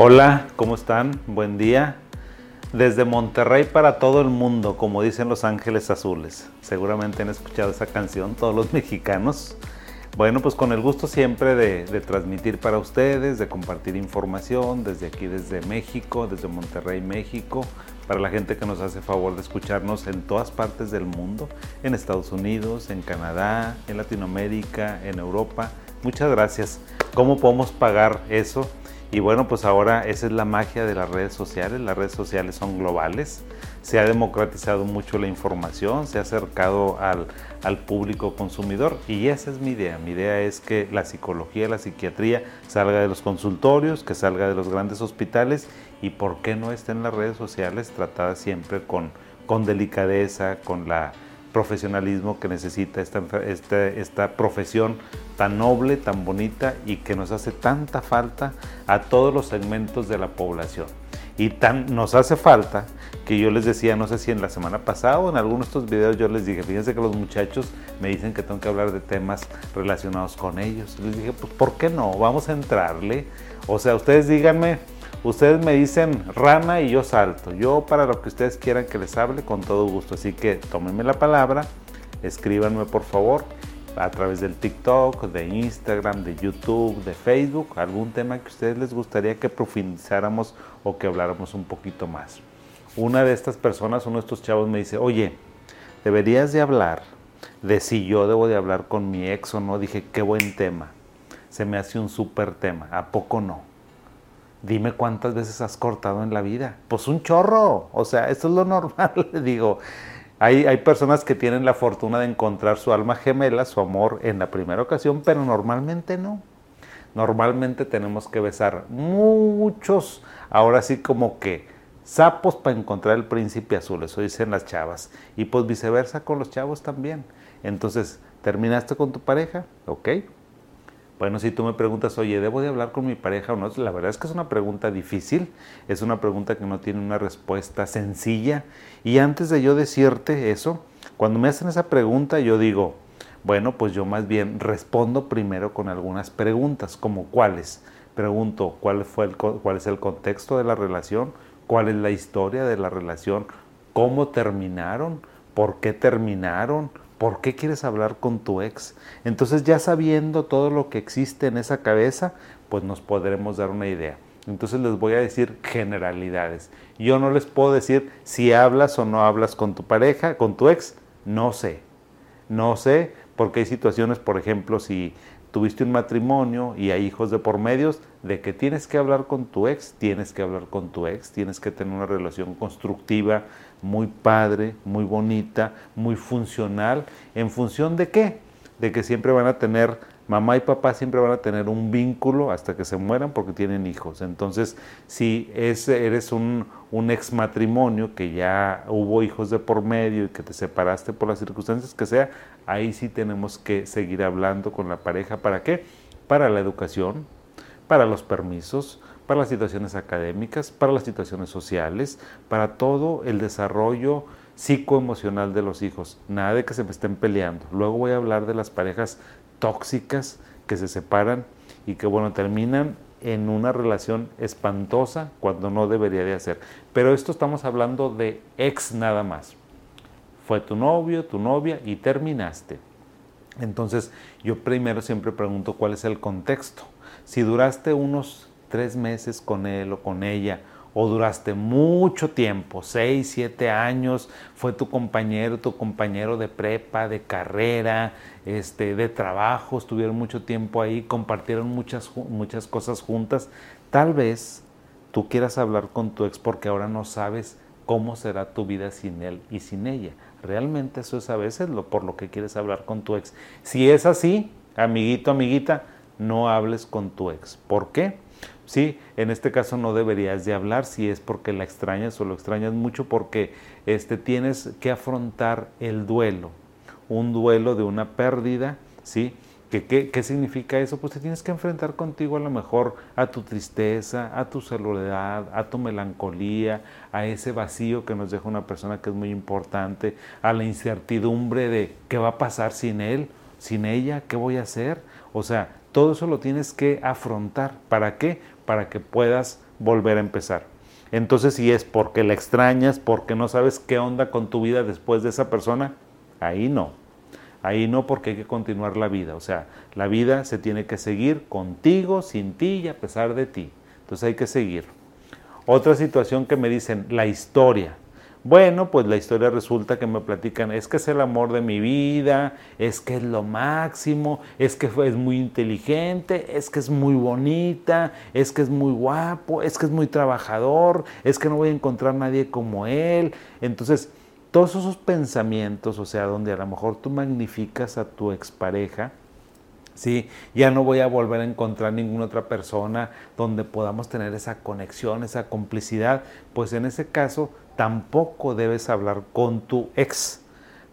Hola, ¿cómo están? Buen día. Desde Monterrey para todo el mundo, como dicen los Ángeles Azules. Seguramente han escuchado esa canción todos los mexicanos. Bueno, pues con el gusto siempre de, transmitir para ustedes, de compartir información desde aquí, desde México, desde Monterrey, México, para la gente que nos hace favor de escucharnos en todas partes del mundo, en Estados Unidos, en Canadá, en Latinoamérica, en Europa. Muchas gracias. ¿Cómo podemos pagar eso? Y bueno, pues ahora esa es la magia de las redes sociales. Las redes sociales son globales. Se ha democratizado mucho la información, se ha acercado al, al público consumidor y esa es mi idea. Mi idea es que la psicología, la psiquiatría salga de los consultorios, que salga de los grandes hospitales y por qué no esté en las redes sociales tratada siempre con, con delicadeza, con la profesionalismo que necesita esta, esta, profesión tan noble, tan bonita y que nos hace tanta falta a todos los segmentos de la población. Y tan nos hace falta que yo les decía, no sé si en la semana pasada o en algunos de estos videos yo les dije, fíjense que los muchachos me dicen que tengo que hablar de temas relacionados con ellos. Les dije, pues ¿por qué no? Vamos a entrarle. O sea, ustedes díganme, Ustedes me dicen rana y yo salto. Yo para lo que ustedes quieran que les hable, con todo gusto. Así que tómenme la palabra, escríbanme por favor a través del TikTok, de Instagram, de YouTube, de Facebook, algún tema que a ustedes les gustaría que profundizáramos o que habláramos un poquito más. Una de estas personas, uno de estos chavos me dice, oye, deberías de hablar de si yo debo de hablar con mi ex o no. Dije, qué buen tema. Se me hace un súper tema. ¿A poco no? Dime cuántas veces has cortado en la vida. Pues un chorro, o sea, esto es lo normal, le digo. Hay, hay, personas que tienen la fortuna de encontrar su alma gemela, su amor en la primera ocasión, pero normalmente no. Normalmente tenemos que besar muchos, ahora sí como que sapos para encontrar el príncipe azul, eso dicen las chavas. Y pues viceversa con los chavos también. Entonces, terminaste con tu pareja, ok, bueno, si tú me preguntas, oye, ¿debo de hablar con mi pareja o no? La verdad es que es una pregunta difícil, es una pregunta que no tiene una respuesta sencilla. Y antes de yo decirte eso, cuando me hacen esa pregunta, yo digo, bueno, pues yo más bien respondo primero con algunas preguntas, como cuáles. Pregunto cuál, fue el, cuál es el contexto de la relación, cuál es la historia de la relación, cómo terminaron, por qué terminaron, ¿Por qué quieres hablar con tu ex? Entonces ya sabiendo todo lo que existe en esa cabeza, pues nos podremos dar una idea. Entonces les voy a decir generalidades. Yo no les puedo decir si hablas o no hablas con tu pareja, con tu ex. No sé. No sé porque hay situaciones, por ejemplo, si tuviste un matrimonio y hay hijos de por medios, de que tienes que hablar con tu ex, tienes que hablar con tu ex, tienes que tener una relación constructiva, muy padre, muy bonita, muy funcional. ¿En función de qué? De que siempre van a tener, mamá y papá siempre van a tener un vínculo hasta que se mueran porque tienen hijos. Entonces, si es, eres un, un ex matrimonio que ya hubo hijos de por medio y que te separaste por las circunstancias que sea, ahí sí tenemos que seguir hablando con la pareja. ¿Para qué? Para la educación, para los permisos, para las situaciones académicas, para las situaciones sociales, para todo el desarrollo psicoemocional de los hijos. Nada de que se me estén peleando. Luego voy a hablar de las parejas tóxicas que se separan y que, bueno, terminan en una relación espantosa cuando no debería de hacer. Pero esto estamos hablando de ex nada más. Fue tu novio, tu novia y terminaste. Entonces yo primero siempre pregunto cuál es el contexto. Si duraste unos tres meses con él o con ella, o duraste mucho tiempo, seis, siete años, fue tu compañero, tu compañero de prepa, de carrera, este, de trabajo, estuvieron mucho tiempo ahí, compartieron muchas, muchas cosas juntas, tal vez tú quieras hablar con tu ex porque ahora no sabes cómo será tu vida sin él y sin ella. Realmente eso es a veces lo por lo que quieres hablar con tu ex. Si es así, amiguito, amiguita, no hables con tu ex. ¿Por qué? Sí, en este caso no deberías de hablar si es porque la extrañas o lo extrañas mucho porque este, tienes que afrontar el duelo, un duelo de una pérdida, ¿sí? ¿Qué, qué, significa eso? Pues te tienes que enfrentar contigo a lo mejor a tu tristeza, a tu soledad, a tu melancolía, a ese vacío que nos deja una persona que es muy importante, a la incertidumbre de qué va a pasar sin él, sin ella, qué voy a hacer. O sea, todo eso lo tienes que afrontar. ¿Para qué? para que puedas volver a empezar. Entonces, si es porque la extrañas, porque no sabes qué onda con tu vida después de esa persona, ahí no. Ahí no porque hay que continuar la vida. O sea, la vida se tiene que seguir contigo, sin ti y a pesar de ti. Entonces hay que seguir. Otra situación que me dicen, la historia. Bueno, pues la historia resulta que me platican, es que es el amor de mi vida, es que es lo máximo, es que es muy inteligente, es que es muy bonita, es que es muy guapo, es que es muy trabajador, es que no voy a encontrar nadie como él. Entonces, todos esos pensamientos, o sea, donde a lo mejor tú magnificas a tu expareja, ¿sí? Ya no voy a volver a encontrar ninguna otra persona donde podamos tener esa conexión, esa complicidad, pues en ese caso tampoco debes hablar con tu ex.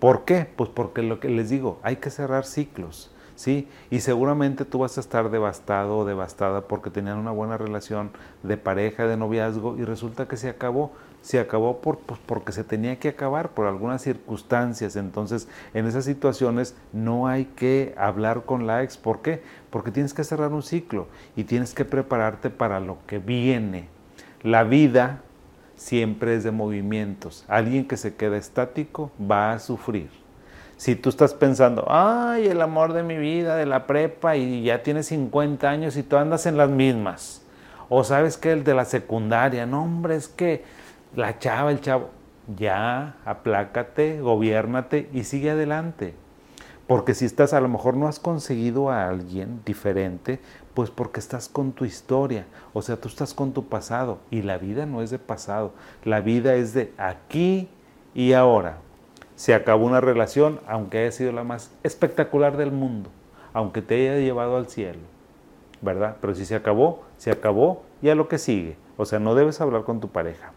¿Por qué? Pues porque lo que les digo, hay que cerrar ciclos. ¿sí? Y seguramente tú vas a estar devastado o devastada porque tenían una buena relación de pareja, de noviazgo y resulta que se acabó. Se acabó por, pues, porque se tenía que acabar por algunas circunstancias. Entonces, en esas situaciones no hay que hablar con la ex. ¿Por qué? Porque tienes que cerrar un ciclo y tienes que prepararte para lo que viene. La vida siempre es de movimientos. Alguien que se queda estático va a sufrir. Si tú estás pensando, ay, el amor de mi vida, de la prepa, y ya tienes 50 años y tú andas en las mismas. O sabes que el de la secundaria, no, hombre, es que la chava, el chavo, ya, aplácate, gobiernate y sigue adelante. Porque si estás, a lo mejor no has conseguido a alguien diferente, pues porque estás con tu historia, o sea, tú estás con tu pasado y la vida no es de pasado, la vida es de aquí y ahora se acabó una relación, aunque haya sido la más espectacular del mundo, aunque te haya llevado al cielo, ¿verdad? Pero si se acabó, se acabó y a lo que sigue. O sea, no debes hablar con tu pareja.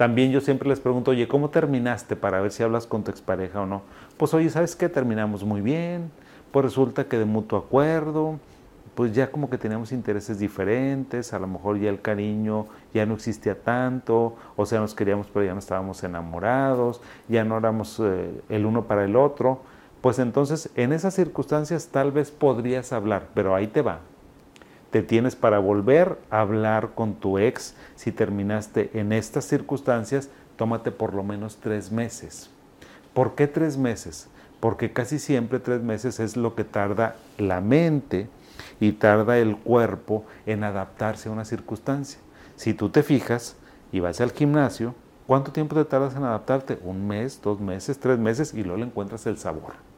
También yo siempre les pregunto, oye, ¿cómo terminaste para ver si hablas con tu expareja o no? Pues oye, ¿sabes qué? Terminamos muy bien, pues resulta que de mutuo acuerdo, pues ya como que teníamos intereses diferentes, a lo mejor ya el cariño ya no existía tanto, o sea, nos queríamos pero ya no estábamos enamorados, ya no éramos eh, el uno para el otro, pues entonces en esas circunstancias tal vez podrías hablar, pero ahí te va. Te tienes para volver a hablar con tu ex si terminaste en estas circunstancias, tómate por lo menos tres meses. ¿Por qué tres meses? Porque casi siempre tres meses es lo que tarda la mente, y tarda el cuerpo en adaptarse a una circunstancia. Si tú te fijas y vas al gimnasio, ¿cuánto tiempo te tardas en adaptarte? Un mes, dos meses, tres meses y luego le encuentras el sabor.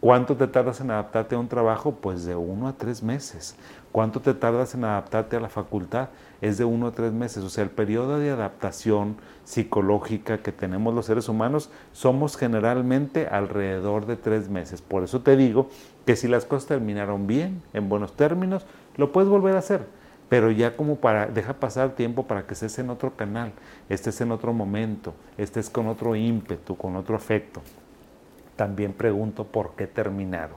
¿Cuánto te tardas en adaptarte a un trabajo? Pues de uno a tres meses. ¿Cuánto te tardas en adaptarte a la facultad? Es de uno a tres meses. O sea, el periodo de adaptación psicológica que tenemos los seres humanos somos generalmente alrededor de tres meses. Por eso te digo que si las cosas terminaron bien, en buenos términos, lo puedes volver a hacer. Pero ya como para, deja pasar tiempo para que estés en otro canal, estés en otro momento, estés con otro ímpetu, con otro afecto también pregunto por qué terminaron.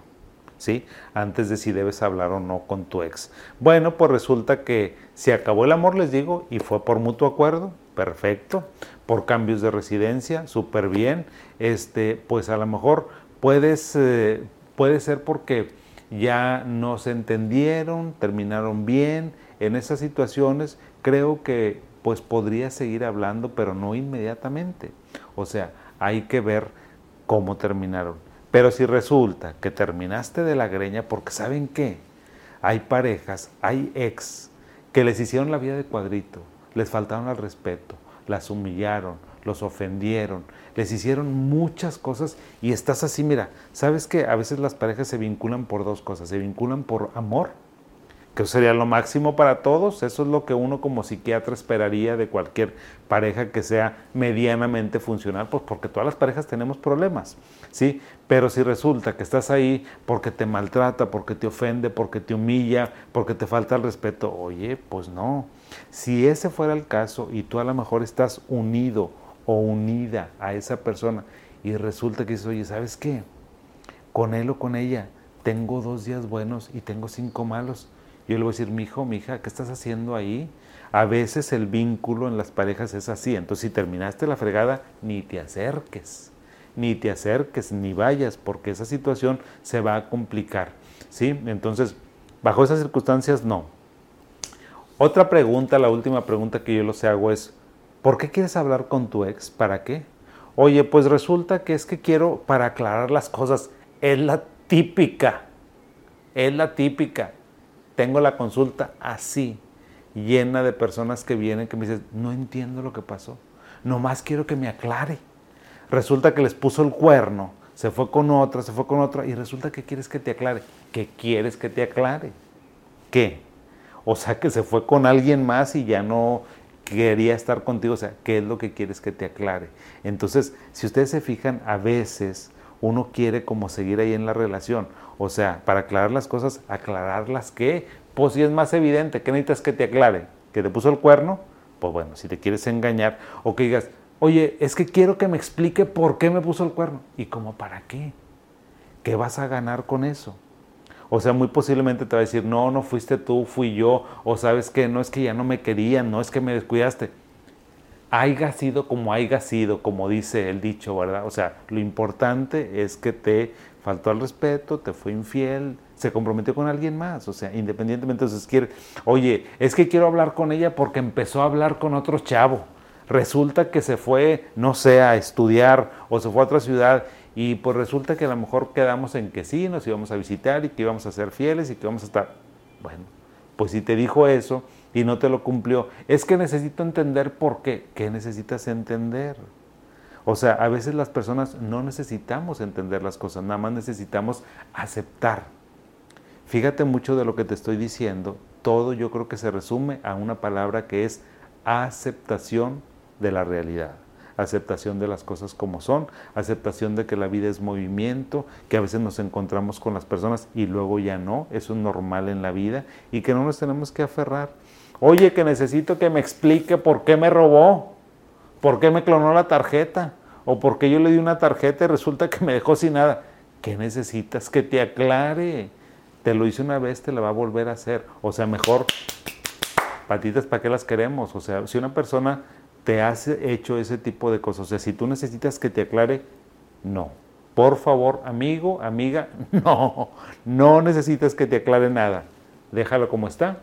¿Sí? Antes de si debes hablar o no con tu ex. Bueno, pues resulta que se acabó el amor, les digo, y fue por mutuo acuerdo, perfecto. Por cambios de residencia, súper bien. Este, pues a lo mejor puedes, eh, puede ser porque ya no se entendieron, terminaron bien. En esas situaciones creo que pues podría seguir hablando, pero no inmediatamente. O sea, hay que ver cómo terminaron. Pero si resulta que terminaste de la greña, porque ¿saben qué? Hay parejas, hay ex, que les hicieron la vida de cuadrito, les faltaron al respeto, las humillaron, los ofendieron, les hicieron muchas cosas y estás así, mira, ¿sabes que a veces las parejas se vinculan por dos cosas? Se vinculan por amor que sería lo máximo para todos. Eso es lo que uno como psiquiatra esperaría de cualquier pareja que sea medianamente funcional, pues porque todas las parejas tenemos problemas, ¿sí? Pero si resulta que estás ahí porque te maltrata, porque te ofende, porque te humilla, porque te falta el respeto, oye, pues no. Si ese fuera el caso y tú a lo mejor estás unido o unida a esa persona y resulta que dices, oye, ¿sabes qué? Con él o con ella tengo dos días buenos y tengo cinco malos yo le voy a decir, mi hijo, mi hija, ¿qué estás haciendo ahí? A veces el vínculo en las parejas es así. Entonces, si terminaste la fregada, ni te acerques, ni te acerques, ni vayas, porque esa situación se va a complicar. ¿sí? Entonces, bajo esas circunstancias, no. Otra pregunta, la última pregunta que yo los hago es, ¿por qué quieres hablar con tu ex? ¿Para qué? Oye, pues resulta que es que quiero para aclarar las cosas. Es la típica, es la típica. Tengo la consulta así, llena de personas que vienen que me dicen, no entiendo lo que pasó, nomás quiero que me aclare. Resulta que les puso el cuerno, se fue con otra, se fue con otra, y resulta que quieres que te aclare. ¿Qué quieres que te aclare? ¿Qué? O sea, que se fue con alguien más y ya no quería estar contigo. O sea, ¿qué es lo que quieres que te aclare? Entonces, si ustedes se fijan, a veces uno quiere como seguir ahí en la relación. O sea, para aclarar las cosas, aclararlas que, pues si es más evidente, ¿qué necesitas que te aclare? ¿Que te puso el cuerno? Pues bueno, si te quieres engañar o que digas, oye, es que quiero que me explique por qué me puso el cuerno. ¿Y cómo para qué? ¿Qué vas a ganar con eso? O sea, muy posiblemente te va a decir, no, no fuiste tú, fui yo, o sabes que no es que ya no me querían, no es que me descuidaste. Haiga sido como haya sido, como dice el dicho, ¿verdad? O sea, lo importante es que te faltó al respeto, te fue infiel, se comprometió con alguien más, o sea, independientemente, entonces quiere, oye, es que quiero hablar con ella porque empezó a hablar con otro chavo. Resulta que se fue, no sé, a estudiar o se fue a otra ciudad y pues resulta que a lo mejor quedamos en que sí, nos íbamos a visitar y que íbamos a ser fieles y que íbamos a estar. Bueno, pues si te dijo eso y no te lo cumplió, es que necesito entender por qué. ¿Qué necesitas entender? O sea, a veces las personas no necesitamos entender las cosas, nada más necesitamos aceptar. Fíjate mucho de lo que te estoy diciendo, todo yo creo que se resume a una palabra que es aceptación de la realidad aceptación de las cosas como son, aceptación de que la vida es movimiento, que a veces nos encontramos con las personas y luego ya no, eso es normal en la vida y que no nos tenemos que aferrar. Oye, que necesito que me explique por qué me robó, por qué me clonó la tarjeta o por qué yo le di una tarjeta y resulta que me dejó sin nada. ¿Qué necesitas que te aclare? Te lo hice una vez, te la va a volver a hacer. O sea, mejor patitas, ¿para qué las queremos? O sea, si una persona te has hecho ese tipo de cosas. O sea, si tú necesitas que te aclare, no. Por favor, amigo, amiga, no, no necesitas que te aclare nada. Déjalo como está.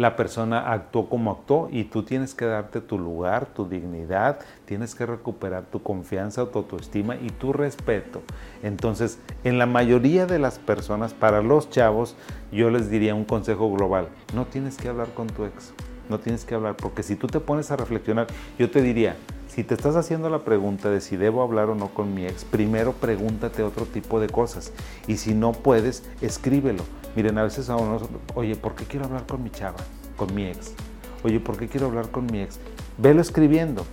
La persona actuó como actuó y tú tienes que darte tu lugar, tu dignidad, tienes que recuperar tu confianza, tu autoestima y tu respeto. Entonces, en la mayoría de las personas, para los chavos, yo les diría un consejo global, no tienes que hablar con tu ex no tienes que hablar, porque si tú te pones a reflexionar, yo te diría, si te estás haciendo la pregunta de si debo hablar o no con mi ex, primero pregúntate otro tipo de cosas. Y si no puedes, escríbelo. Miren, a veces a uno, oye, ¿por qué quiero hablar con mi chava, con mi ex? Oye, ¿por qué quiero hablar con mi ex? Velo escribiendo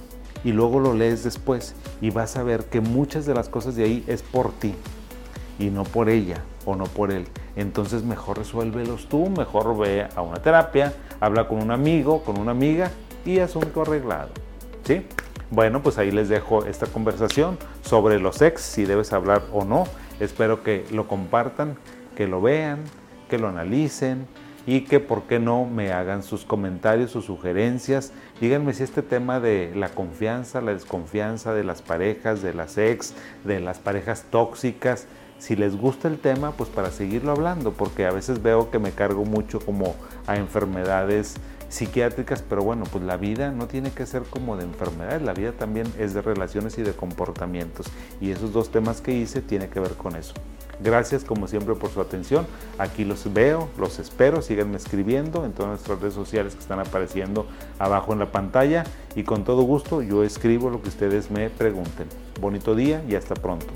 y luego lo lees después y vas a ver que muchas de las cosas de ahí es por ti y no por ella o no por él. Entonces mejor resuélvelos tú, mejor ve a una terapia, habla con un amigo, con una amiga y asunto arreglado. ¿Sí? Bueno, pues ahí les dejo esta conversación sobre los ex, si debes hablar o no. Espero que lo compartan, que lo vean, que lo analicen y que, ¿por qué no?, me hagan sus comentarios, sus sugerencias. Díganme si este tema de la confianza, la desconfianza de las parejas, de las ex, de las parejas tóxicas, si les gusta el tema, pues para seguirlo hablando, porque a veces veo que me cargo mucho como a enfermedades psiquiátricas, pero bueno, pues la vida no tiene que ser como de enfermedades, la vida también es de relaciones y de comportamientos, y esos dos temas que hice tienen que ver con eso. Gracias como siempre por su atención. Aquí los veo, los espero, síganme escribiendo en todas nuestras redes sociales que están apareciendo abajo en la pantalla y con todo gusto yo escribo lo que ustedes me pregunten. Bonito día y hasta pronto.